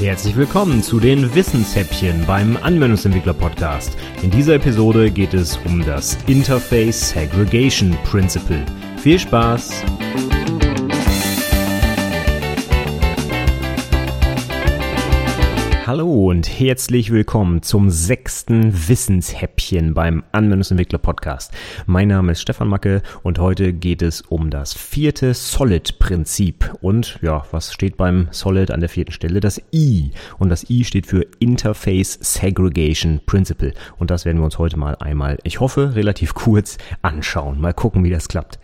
Herzlich willkommen zu den Wissenshäppchen beim Anwendungsentwickler Podcast. In dieser Episode geht es um das Interface Segregation Principle. Viel Spaß! Hallo und herzlich willkommen zum sechsten Wissenshäppchen beim Anwendungsentwickler Podcast. Mein Name ist Stefan Macke und heute geht es um das vierte Solid-Prinzip. Und ja, was steht beim Solid an der vierten Stelle? Das I. Und das I steht für Interface Segregation Principle. Und das werden wir uns heute mal einmal, ich hoffe, relativ kurz anschauen. Mal gucken, wie das klappt.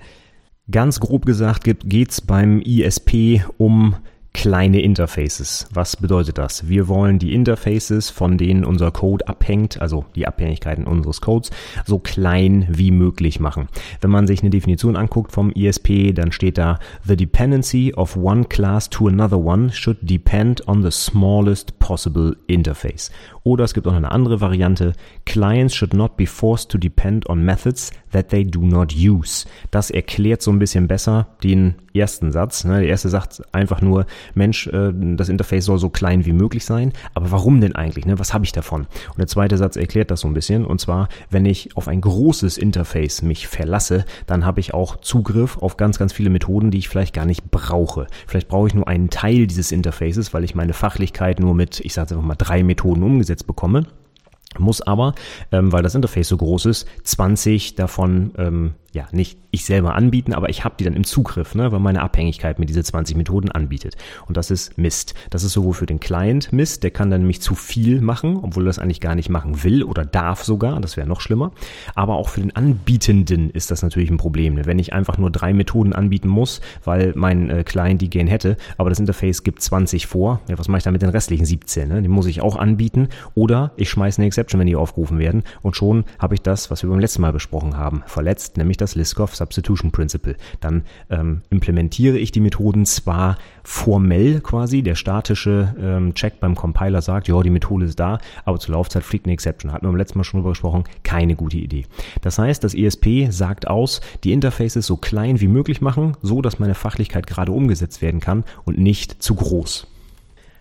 Ganz grob gesagt geht es beim ISP um kleine Interfaces. Was bedeutet das? Wir wollen die Interfaces, von denen unser Code abhängt, also die Abhängigkeiten unseres Codes, so klein wie möglich machen. Wenn man sich eine Definition anguckt vom ISP, dann steht da, the dependency of one class to another one should depend on the smallest possible interface. Oder es gibt auch eine andere Variante, clients should not be forced to depend on methods that they do not use. Das erklärt so ein bisschen besser den ersten Satz. Ne? Der erste sagt einfach nur, Mensch, äh, das Interface soll so klein wie möglich sein. Aber warum denn eigentlich? Ne? Was habe ich davon? Und der zweite Satz erklärt das so ein bisschen. Und zwar, wenn ich auf ein großes Interface mich verlasse, dann habe ich auch Zugriff auf ganz, ganz viele Methoden, die ich vielleicht gar nicht brauche. Vielleicht brauche ich nur einen Teil dieses Interfaces, weil ich meine Fachlichkeit nur mit, ich sage einfach mal, drei Methoden umgesetzt bekomme muss aber, ähm, weil das Interface so groß ist, 20 davon ähm, ja, nicht ich selber anbieten, aber ich habe die dann im Zugriff, ne, weil meine Abhängigkeit mir diese 20 Methoden anbietet. Und das ist Mist. Das ist sowohl für den Client Mist, der kann dann nämlich zu viel machen, obwohl er das eigentlich gar nicht machen will oder darf sogar, das wäre noch schlimmer. Aber auch für den Anbietenden ist das natürlich ein Problem. Ne? Wenn ich einfach nur drei Methoden anbieten muss, weil mein äh, Client die gern hätte, aber das Interface gibt 20 vor, ja, was mache ich dann mit den restlichen 17? Ne? Die muss ich auch anbieten oder ich schmeiße eine Exception, wenn die aufgerufen werden und schon habe ich das, was wir beim letzten Mal besprochen haben, verletzt, nämlich das das Liskov Substitution Principle. Dann ähm, implementiere ich die Methoden zwar formell quasi, der statische ähm, Check beim Compiler sagt, ja, die Methode ist da, aber zur Laufzeit fliegt eine Exception. Hatten wir beim letzten Mal schon drüber gesprochen, keine gute Idee. Das heißt, das ESP sagt aus, die Interfaces so klein wie möglich machen, so dass meine Fachlichkeit gerade umgesetzt werden kann und nicht zu groß.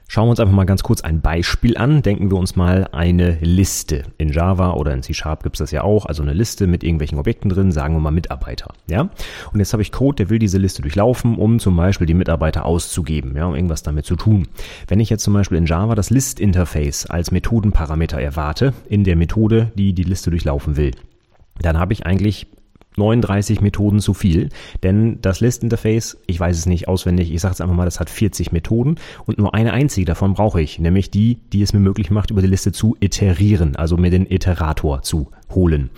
Schauen wir uns einfach mal ganz kurz ein Beispiel an. Denken wir uns mal eine Liste. In Java oder in C-Sharp gibt es das ja auch. Also eine Liste mit irgendwelchen Objekten drin, sagen wir mal Mitarbeiter. Ja? Und jetzt habe ich Code, der will diese Liste durchlaufen, um zum Beispiel die Mitarbeiter auszugeben, ja, um irgendwas damit zu tun. Wenn ich jetzt zum Beispiel in Java das List-Interface als Methodenparameter erwarte, in der Methode, die die Liste durchlaufen will, dann habe ich eigentlich 39 Methoden zu viel, denn das List-Interface, ich weiß es nicht auswendig, ich sage jetzt einfach mal, das hat 40 Methoden und nur eine einzige davon brauche ich, nämlich die, die es mir möglich macht, über die Liste zu iterieren, also mir den Iterator zu holen.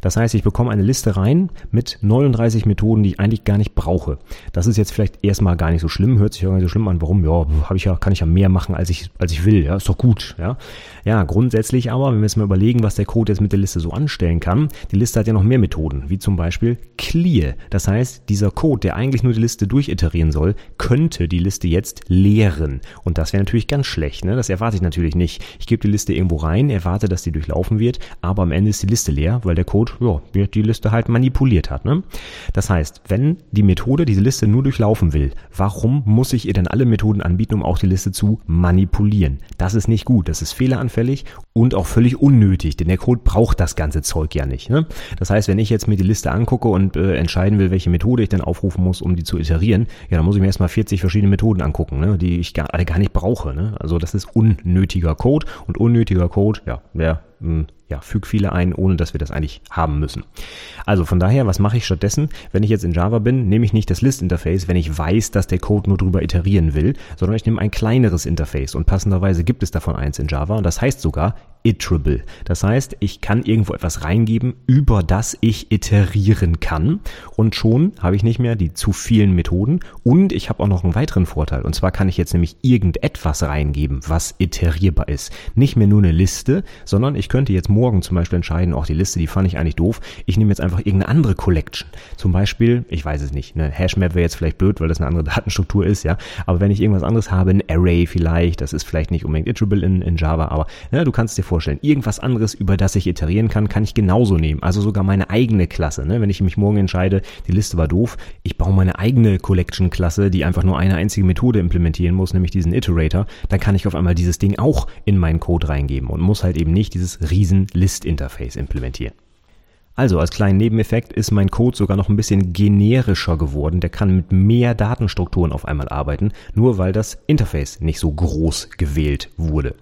Das heißt, ich bekomme eine Liste rein mit 39 Methoden, die ich eigentlich gar nicht brauche. Das ist jetzt vielleicht erstmal gar nicht so schlimm, hört sich irgendwie so schlimm an. Warum? Ja, habe ich ja, kann ich ja mehr machen, als ich, als ich will. Ja, ist doch gut. Ja, ja, grundsätzlich aber, wenn wir jetzt mal überlegen, was der Code jetzt mit der Liste so anstellen kann, die Liste hat ja noch mehr Methoden, wie zum Beispiel clear. Das heißt, dieser Code, der eigentlich nur die Liste durchiterieren soll, könnte die Liste jetzt leeren. Und das wäre natürlich ganz schlecht. Ne? Das erwarte ich natürlich nicht. Ich gebe die Liste irgendwo rein, erwarte, dass die durchlaufen wird, aber am Ende ist die Liste leer, weil der Code ja, die Liste halt manipuliert hat. Ne? Das heißt, wenn die Methode diese Liste nur durchlaufen will, warum muss ich ihr dann alle Methoden anbieten, um auch die Liste zu manipulieren? Das ist nicht gut, das ist fehleranfällig und auch völlig unnötig, denn der Code braucht das ganze Zeug ja nicht. Ne? Das heißt, wenn ich jetzt mir die Liste angucke und äh, entscheiden will, welche Methode ich dann aufrufen muss, um die zu iterieren, ja, dann muss ich mir erstmal 40 verschiedene Methoden angucken, ne? die ich gar, gar nicht brauche. Ne? Also das ist unnötiger Code und unnötiger Code, ja, hm, ja, füg viele ein, ohne dass wir das eigentlich haben müssen. Also von daher, was mache ich stattdessen? Wenn ich jetzt in Java bin, nehme ich nicht das List-Interface, wenn ich weiß, dass der Code nur drüber iterieren will, sondern ich nehme ein kleineres Interface und passenderweise gibt es davon eins in Java und das heißt sogar iterable. Das heißt, ich kann irgendwo etwas reingeben, über das ich iterieren kann und schon habe ich nicht mehr die zu vielen Methoden und ich habe auch noch einen weiteren Vorteil und zwar kann ich jetzt nämlich irgendetwas reingeben, was iterierbar ist. Nicht mehr nur eine Liste, sondern ich könnte jetzt morgen zum Beispiel entscheiden, auch die Liste, die fand ich eigentlich doof, ich nehme jetzt einfach irgendeine andere Collection. Zum Beispiel, ich weiß es nicht, eine Hashmap wäre jetzt vielleicht blöd, weil das eine andere Datenstruktur ist, ja, aber wenn ich irgendwas anderes habe, ein Array vielleicht, das ist vielleicht nicht unbedingt iterable in, in Java, aber ja, du kannst dir vorstellen, vorstellen. Irgendwas anderes, über das ich iterieren kann, kann ich genauso nehmen. Also sogar meine eigene Klasse. Ne? Wenn ich mich morgen entscheide, die Liste war doof, ich baue meine eigene Collection-Klasse, die einfach nur eine einzige Methode implementieren muss, nämlich diesen Iterator, dann kann ich auf einmal dieses Ding auch in meinen Code reingeben und muss halt eben nicht dieses riesen List-Interface implementieren. Also als kleinen Nebeneffekt ist mein Code sogar noch ein bisschen generischer geworden. Der kann mit mehr Datenstrukturen auf einmal arbeiten, nur weil das Interface nicht so groß gewählt wurde.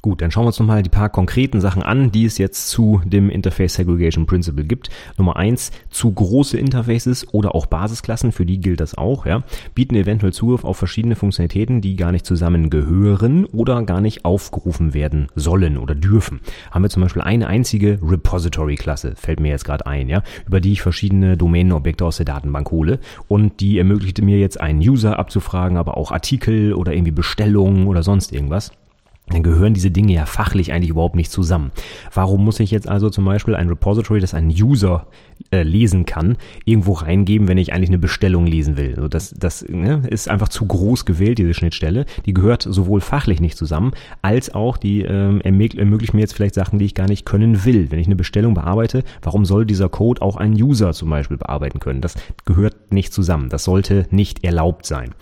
Gut, dann schauen wir uns nochmal die paar konkreten Sachen an, die es jetzt zu dem Interface Segregation Principle gibt. Nummer eins: zu große Interfaces oder auch Basisklassen, für die gilt das auch, ja, bieten eventuell Zugriff auf verschiedene Funktionalitäten, die gar nicht zusammengehören oder gar nicht aufgerufen werden sollen oder dürfen. Haben wir zum Beispiel eine einzige Repository-Klasse, fällt mir jetzt gerade ein, ja, über die ich verschiedene Domänenobjekte aus der Datenbank hole und die ermöglichte mir jetzt einen User abzufragen, aber auch Artikel oder irgendwie Bestellungen oder sonst irgendwas dann gehören diese Dinge ja fachlich eigentlich überhaupt nicht zusammen. Warum muss ich jetzt also zum Beispiel ein Repository, das ein User äh, lesen kann, irgendwo reingeben, wenn ich eigentlich eine Bestellung lesen will? Also das das ne, ist einfach zu groß gewählt, diese Schnittstelle. Die gehört sowohl fachlich nicht zusammen, als auch die ähm, ermöglicht mir jetzt vielleicht Sachen, die ich gar nicht können will. Wenn ich eine Bestellung bearbeite, warum soll dieser Code auch ein User zum Beispiel bearbeiten können? Das gehört nicht zusammen. Das sollte nicht erlaubt sein.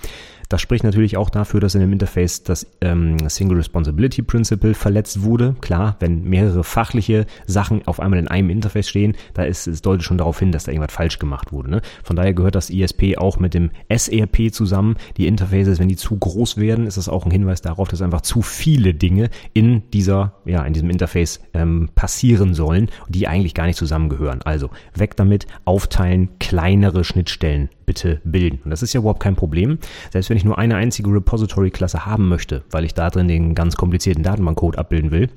Das spricht natürlich auch dafür, dass in dem Interface das ähm, Single Responsibility Principle verletzt wurde. Klar, wenn mehrere fachliche Sachen auf einmal in einem Interface stehen, da ist es deutet schon darauf hin, dass da irgendwas falsch gemacht wurde. Ne? Von daher gehört das ISP auch mit dem SRP zusammen. Die Interfaces, wenn die zu groß werden, ist das auch ein Hinweis darauf, dass einfach zu viele Dinge in dieser, ja, in diesem Interface ähm, passieren sollen, die eigentlich gar nicht zusammengehören. Also weg damit, aufteilen, kleinere Schnittstellen bitte bilden. Und das ist ja überhaupt kein Problem. Selbst wenn ich nur eine einzige Repository-Klasse haben möchte, weil ich da drin den ganz komplizierten Datenbankcode abbilden will,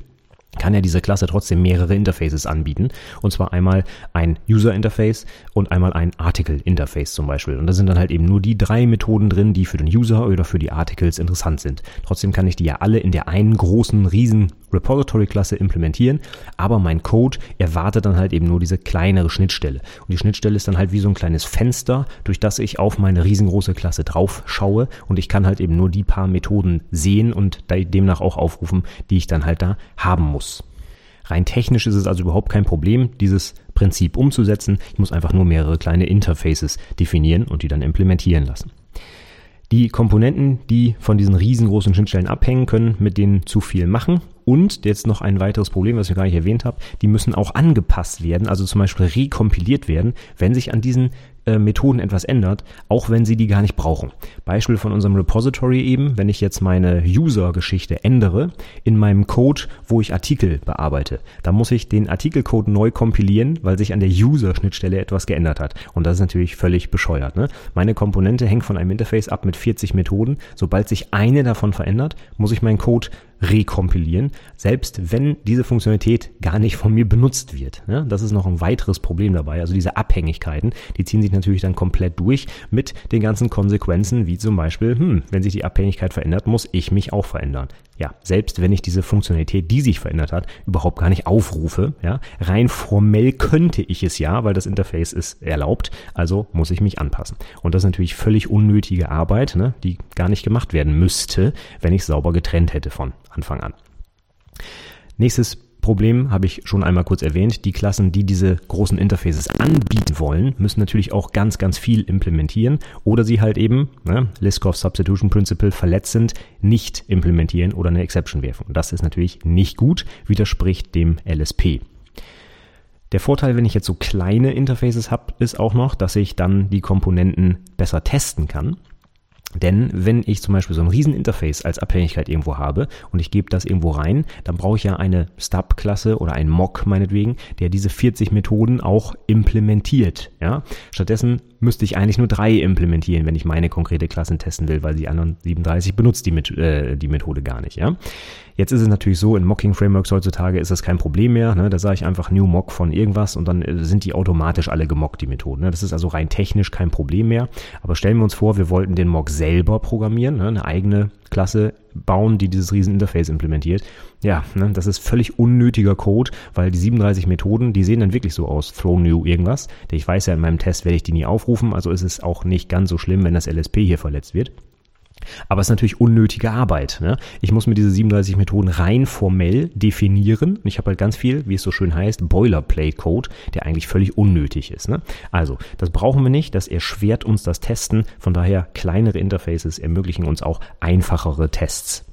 kann ja diese Klasse trotzdem mehrere Interfaces anbieten. Und zwar einmal ein User Interface und einmal ein Article Interface zum Beispiel. Und da sind dann halt eben nur die drei Methoden drin, die für den User oder für die Articles interessant sind. Trotzdem kann ich die ja alle in der einen großen, riesen Repository-Klasse implementieren, aber mein Code erwartet dann halt eben nur diese kleinere Schnittstelle. Und die Schnittstelle ist dann halt wie so ein kleines Fenster, durch das ich auf meine riesengroße Klasse drauf schaue und ich kann halt eben nur die paar Methoden sehen und demnach auch aufrufen, die ich dann halt da haben muss. Rein technisch ist es also überhaupt kein Problem, dieses Prinzip umzusetzen. Ich muss einfach nur mehrere kleine Interfaces definieren und die dann implementieren lassen. Die Komponenten, die von diesen riesengroßen Schnittstellen abhängen, können mit denen zu viel machen und jetzt noch ein weiteres Problem, was ich gar nicht erwähnt habe, die müssen auch angepasst werden, also zum Beispiel rekompiliert werden, wenn sich an diesen äh, Methoden etwas ändert, auch wenn sie die gar nicht brauchen. Beispiel von unserem Repository eben, wenn ich jetzt meine User-Geschichte ändere in meinem Code, wo ich Artikel bearbeite, dann muss ich den Artikelcode neu kompilieren, weil sich an der User-Schnittstelle etwas geändert hat. Und das ist natürlich völlig bescheuert. Ne? Meine Komponente hängt von einem Interface ab mit 40 Methoden. Sobald sich eine davon verändert, muss ich meinen Code rekompilieren, selbst wenn diese Funktionalität gar nicht von mir benutzt wird. Ja, das ist noch ein weiteres Problem dabei. Also diese Abhängigkeiten, die ziehen sich natürlich dann komplett durch mit den ganzen Konsequenzen, wie zum Beispiel, hm, wenn sich die Abhängigkeit verändert, muss ich mich auch verändern. Ja, selbst wenn ich diese Funktionalität, die sich verändert hat, überhaupt gar nicht aufrufe, ja, rein formell könnte ich es ja, weil das Interface ist erlaubt, also muss ich mich anpassen. Und das ist natürlich völlig unnötige Arbeit, ne, die gar nicht gemacht werden müsste, wenn ich sauber getrennt hätte von Anfang an. Nächstes Problem habe ich schon einmal kurz erwähnt. Die Klassen, die diese großen Interfaces anbieten wollen, müssen natürlich auch ganz, ganz viel implementieren oder sie halt eben, ne, Liskov Substitution Principle verletzend, nicht implementieren oder eine Exception werfen. Und das ist natürlich nicht gut, widerspricht dem LSP. Der Vorteil, wenn ich jetzt so kleine Interfaces habe, ist auch noch, dass ich dann die Komponenten besser testen kann. Denn wenn ich zum Beispiel so ein Rieseninterface als Abhängigkeit irgendwo habe und ich gebe das irgendwo rein, dann brauche ich ja eine Stub-Klasse oder ein Mock meinetwegen, der diese 40 Methoden auch implementiert. Ja? Stattdessen müsste ich eigentlich nur drei implementieren, wenn ich meine konkrete Klasse testen will, weil die anderen 37 benutzt die, äh, die Methode gar nicht. Ja? Jetzt ist es natürlich so, in Mocking-Frameworks heutzutage ist das kein Problem mehr. Ne? Da sage ich einfach New Mock von irgendwas und dann äh, sind die automatisch alle gemockt, die Methoden. Ne? Das ist also rein technisch kein Problem mehr. Aber stellen wir uns vor, wir wollten den Mock selber programmieren, ne? eine eigene Klasse bauen, die dieses Rieseninterface implementiert. Ja, ne, das ist völlig unnötiger Code, weil die 37 Methoden, die sehen dann wirklich so aus, throw new irgendwas. Ich weiß ja, in meinem Test werde ich die nie aufrufen, also ist es auch nicht ganz so schlimm, wenn das LSP hier verletzt wird. Aber es ist natürlich unnötige Arbeit. Ne? Ich muss mir diese 37 Methoden rein formell definieren. Ich habe halt ganz viel, wie es so schön heißt, Boilerplate-Code, der eigentlich völlig unnötig ist. Ne? Also, das brauchen wir nicht. Das erschwert uns das Testen. Von daher, kleinere Interfaces ermöglichen uns auch einfachere Tests.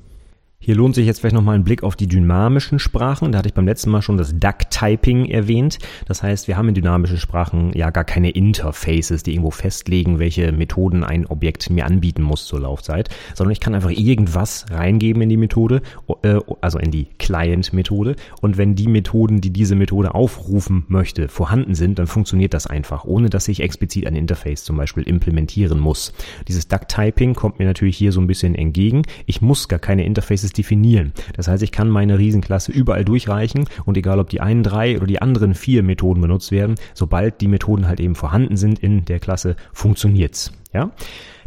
Hier lohnt sich jetzt vielleicht nochmal ein Blick auf die dynamischen Sprachen. Da hatte ich beim letzten Mal schon das Duck-Typing erwähnt. Das heißt, wir haben in dynamischen Sprachen ja gar keine Interfaces, die irgendwo festlegen, welche Methoden ein Objekt mir anbieten muss zur Laufzeit, sondern ich kann einfach irgendwas reingeben in die Methode, äh, also in die Client-Methode. Und wenn die Methoden, die diese Methode aufrufen möchte, vorhanden sind, dann funktioniert das einfach, ohne dass ich explizit ein Interface zum Beispiel implementieren muss. Dieses Duck-Typing kommt mir natürlich hier so ein bisschen entgegen. Ich muss gar keine Interfaces definieren. Das heißt, ich kann meine Riesenklasse überall durchreichen und egal ob die einen drei oder die anderen vier Methoden benutzt werden, sobald die Methoden halt eben vorhanden sind in der Klasse, funktioniert's. Ja?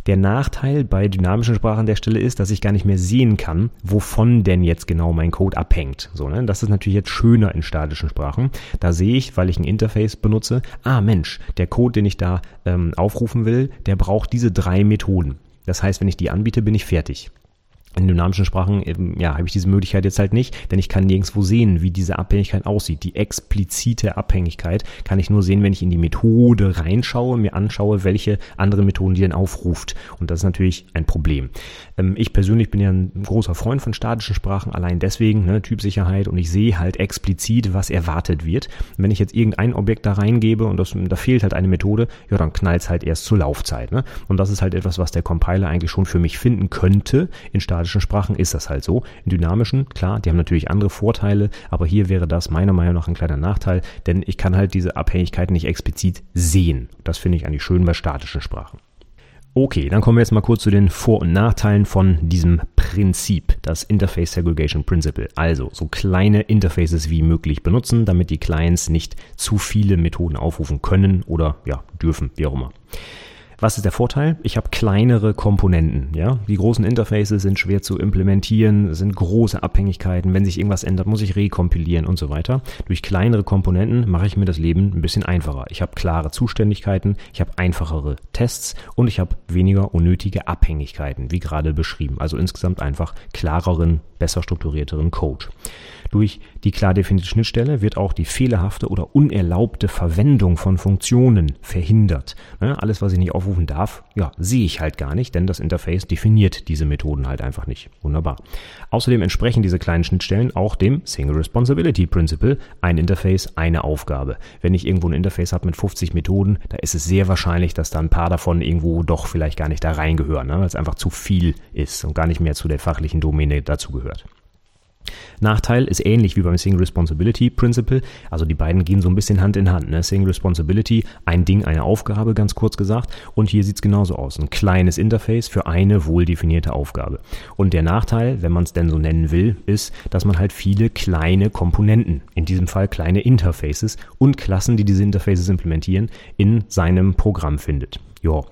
Der Nachteil bei dynamischen Sprachen an der Stelle ist, dass ich gar nicht mehr sehen kann, wovon denn jetzt genau mein Code abhängt. So, ne? Das ist natürlich jetzt schöner in statischen Sprachen. Da sehe ich, weil ich ein Interface benutze, ah Mensch, der Code, den ich da ähm, aufrufen will, der braucht diese drei Methoden. Das heißt, wenn ich die anbiete, bin ich fertig. In dynamischen Sprachen ja, habe ich diese Möglichkeit jetzt halt nicht, denn ich kann nirgendwo sehen, wie diese Abhängigkeit aussieht. Die explizite Abhängigkeit kann ich nur sehen, wenn ich in die Methode reinschaue, mir anschaue, welche andere Methoden die denn aufruft. Und das ist natürlich ein Problem. Ähm, ich persönlich bin ja ein großer Freund von statischen Sprachen, allein deswegen, ne, Typsicherheit, und ich sehe halt explizit, was erwartet wird. Wenn ich jetzt irgendein Objekt da reingebe und das, da fehlt halt eine Methode, ja, dann knallt es halt erst zur Laufzeit. Ne? Und das ist halt etwas, was der Compiler eigentlich schon für mich finden könnte in statischen statischen Sprachen ist das halt so. In dynamischen, klar, die haben natürlich andere Vorteile, aber hier wäre das meiner Meinung nach ein kleiner Nachteil, denn ich kann halt diese Abhängigkeiten nicht explizit sehen. Das finde ich eigentlich schön bei statischen Sprachen. Okay, dann kommen wir jetzt mal kurz zu den Vor- und Nachteilen von diesem Prinzip, das Interface Segregation Principle. Also so kleine Interfaces wie möglich benutzen, damit die Clients nicht zu viele Methoden aufrufen können oder ja, dürfen, wie auch immer. Was ist der Vorteil? Ich habe kleinere Komponenten. Ja, die großen Interfaces sind schwer zu implementieren, sind große Abhängigkeiten. Wenn sich irgendwas ändert, muss ich rekompilieren und so weiter. Durch kleinere Komponenten mache ich mir das Leben ein bisschen einfacher. Ich habe klare Zuständigkeiten, ich habe einfachere Tests und ich habe weniger unnötige Abhängigkeiten, wie gerade beschrieben. Also insgesamt einfach klareren, besser strukturierteren Code. Durch die klar definierte Schnittstelle wird auch die fehlerhafte oder unerlaubte Verwendung von Funktionen verhindert. Alles, was ich nicht aufrufen darf, ja, sehe ich halt gar nicht, denn das Interface definiert diese Methoden halt einfach nicht. Wunderbar. Außerdem entsprechen diese kleinen Schnittstellen auch dem Single Responsibility Principle, ein Interface, eine Aufgabe. Wenn ich irgendwo ein Interface habe mit 50 Methoden, da ist es sehr wahrscheinlich, dass da ein paar davon irgendwo doch vielleicht gar nicht da reingehören, ne? weil es einfach zu viel ist und gar nicht mehr zu der fachlichen Domäne dazugehört. Nachteil ist ähnlich wie beim Single Responsibility Principle. Also die beiden gehen so ein bisschen Hand in Hand. Ne? Single Responsibility, ein Ding, eine Aufgabe, ganz kurz gesagt. Und hier sieht es genauso aus. Ein kleines Interface für eine wohl definierte Aufgabe. Und der Nachteil, wenn man es denn so nennen will, ist, dass man halt viele kleine Komponenten, in diesem Fall kleine Interfaces und Klassen, die diese Interfaces implementieren, in seinem Programm findet. Ja.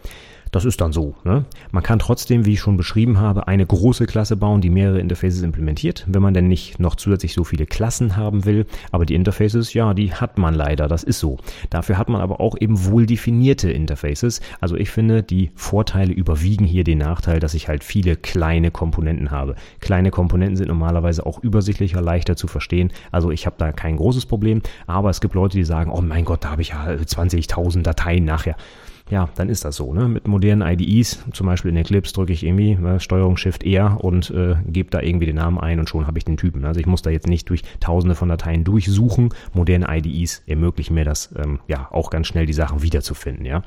Das ist dann so. Ne? Man kann trotzdem, wie ich schon beschrieben habe, eine große Klasse bauen, die mehrere Interfaces implementiert, wenn man denn nicht noch zusätzlich so viele Klassen haben will. Aber die Interfaces, ja, die hat man leider, das ist so. Dafür hat man aber auch eben wohl definierte Interfaces. Also ich finde, die Vorteile überwiegen hier den Nachteil, dass ich halt viele kleine Komponenten habe. Kleine Komponenten sind normalerweise auch übersichtlicher, leichter zu verstehen. Also ich habe da kein großes Problem. Aber es gibt Leute, die sagen, oh mein Gott, da habe ich ja 20.000 Dateien nachher ja, dann ist das so. Ne? Mit modernen IDEs, zum Beispiel in Eclipse, drücke ich irgendwie ne, Steuerung Shift R und äh, gebe da irgendwie den Namen ein und schon habe ich den Typen. Also ich muss da jetzt nicht durch tausende von Dateien durchsuchen. Moderne IDEs ermöglichen mir das ähm, ja auch ganz schnell die Sachen wiederzufinden, ja.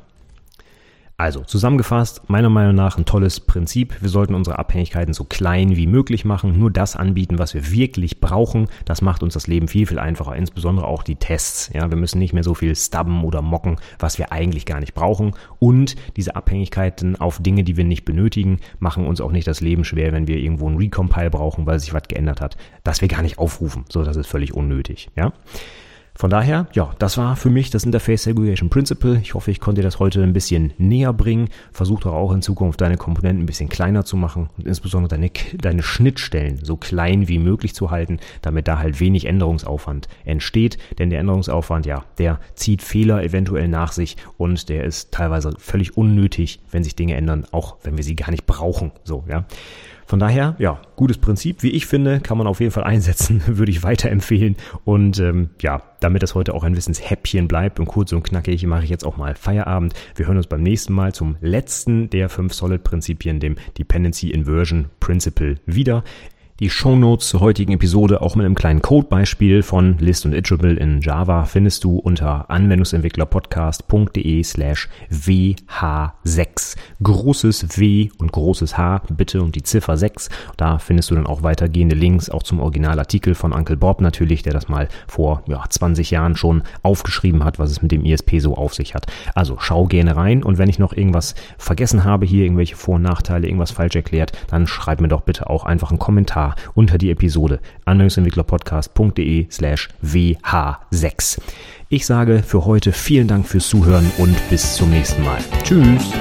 Also zusammengefasst, meiner Meinung nach ein tolles Prinzip. Wir sollten unsere Abhängigkeiten so klein wie möglich machen, nur das anbieten, was wir wirklich brauchen. Das macht uns das Leben viel, viel einfacher, insbesondere auch die Tests. Ja, wir müssen nicht mehr so viel stubben oder mocken, was wir eigentlich gar nicht brauchen. Und diese Abhängigkeiten auf Dinge, die wir nicht benötigen, machen uns auch nicht das Leben schwer, wenn wir irgendwo ein Recompile brauchen, weil sich was geändert hat, dass wir gar nicht aufrufen. So, das ist völlig unnötig. Ja. Von daher, ja, das war für mich das Interface Segregation Principle. Ich hoffe, ich konnte dir das heute ein bisschen näher bringen. Versuch doch auch in Zukunft deine Komponenten ein bisschen kleiner zu machen und insbesondere deine, deine Schnittstellen so klein wie möglich zu halten, damit da halt wenig Änderungsaufwand entsteht. Denn der Änderungsaufwand, ja, der zieht Fehler eventuell nach sich und der ist teilweise völlig unnötig, wenn sich Dinge ändern, auch wenn wir sie gar nicht brauchen. So, ja. Von daher, ja, gutes Prinzip, wie ich finde, kann man auf jeden Fall einsetzen, würde ich weiterempfehlen. Und ähm, ja, damit das heute auch ein Wissenshäppchen bleibt und kurz und knackig, mache ich jetzt auch mal Feierabend. Wir hören uns beim nächsten Mal zum letzten der fünf Solid-Prinzipien, dem Dependency Inversion Principle, wieder die Shownotes zur heutigen Episode auch mit einem kleinen Codebeispiel von List und Iterable in Java findest du unter anwendungsentwicklerpodcast.de slash WH6. Großes W und großes H, bitte und die Ziffer 6. Da findest du dann auch weitergehende Links, auch zum Originalartikel von Uncle Bob natürlich, der das mal vor ja, 20 Jahren schon aufgeschrieben hat, was es mit dem ISP so auf sich hat. Also schau gerne rein und wenn ich noch irgendwas vergessen habe, hier irgendwelche Vor- und Nachteile, irgendwas falsch erklärt, dann schreib mir doch bitte auch einfach einen Unter die Episode anwendungsentwicklerpodcast.de slash wh6. Ich sage für heute vielen Dank fürs Zuhören und bis zum nächsten Mal. Tschüss!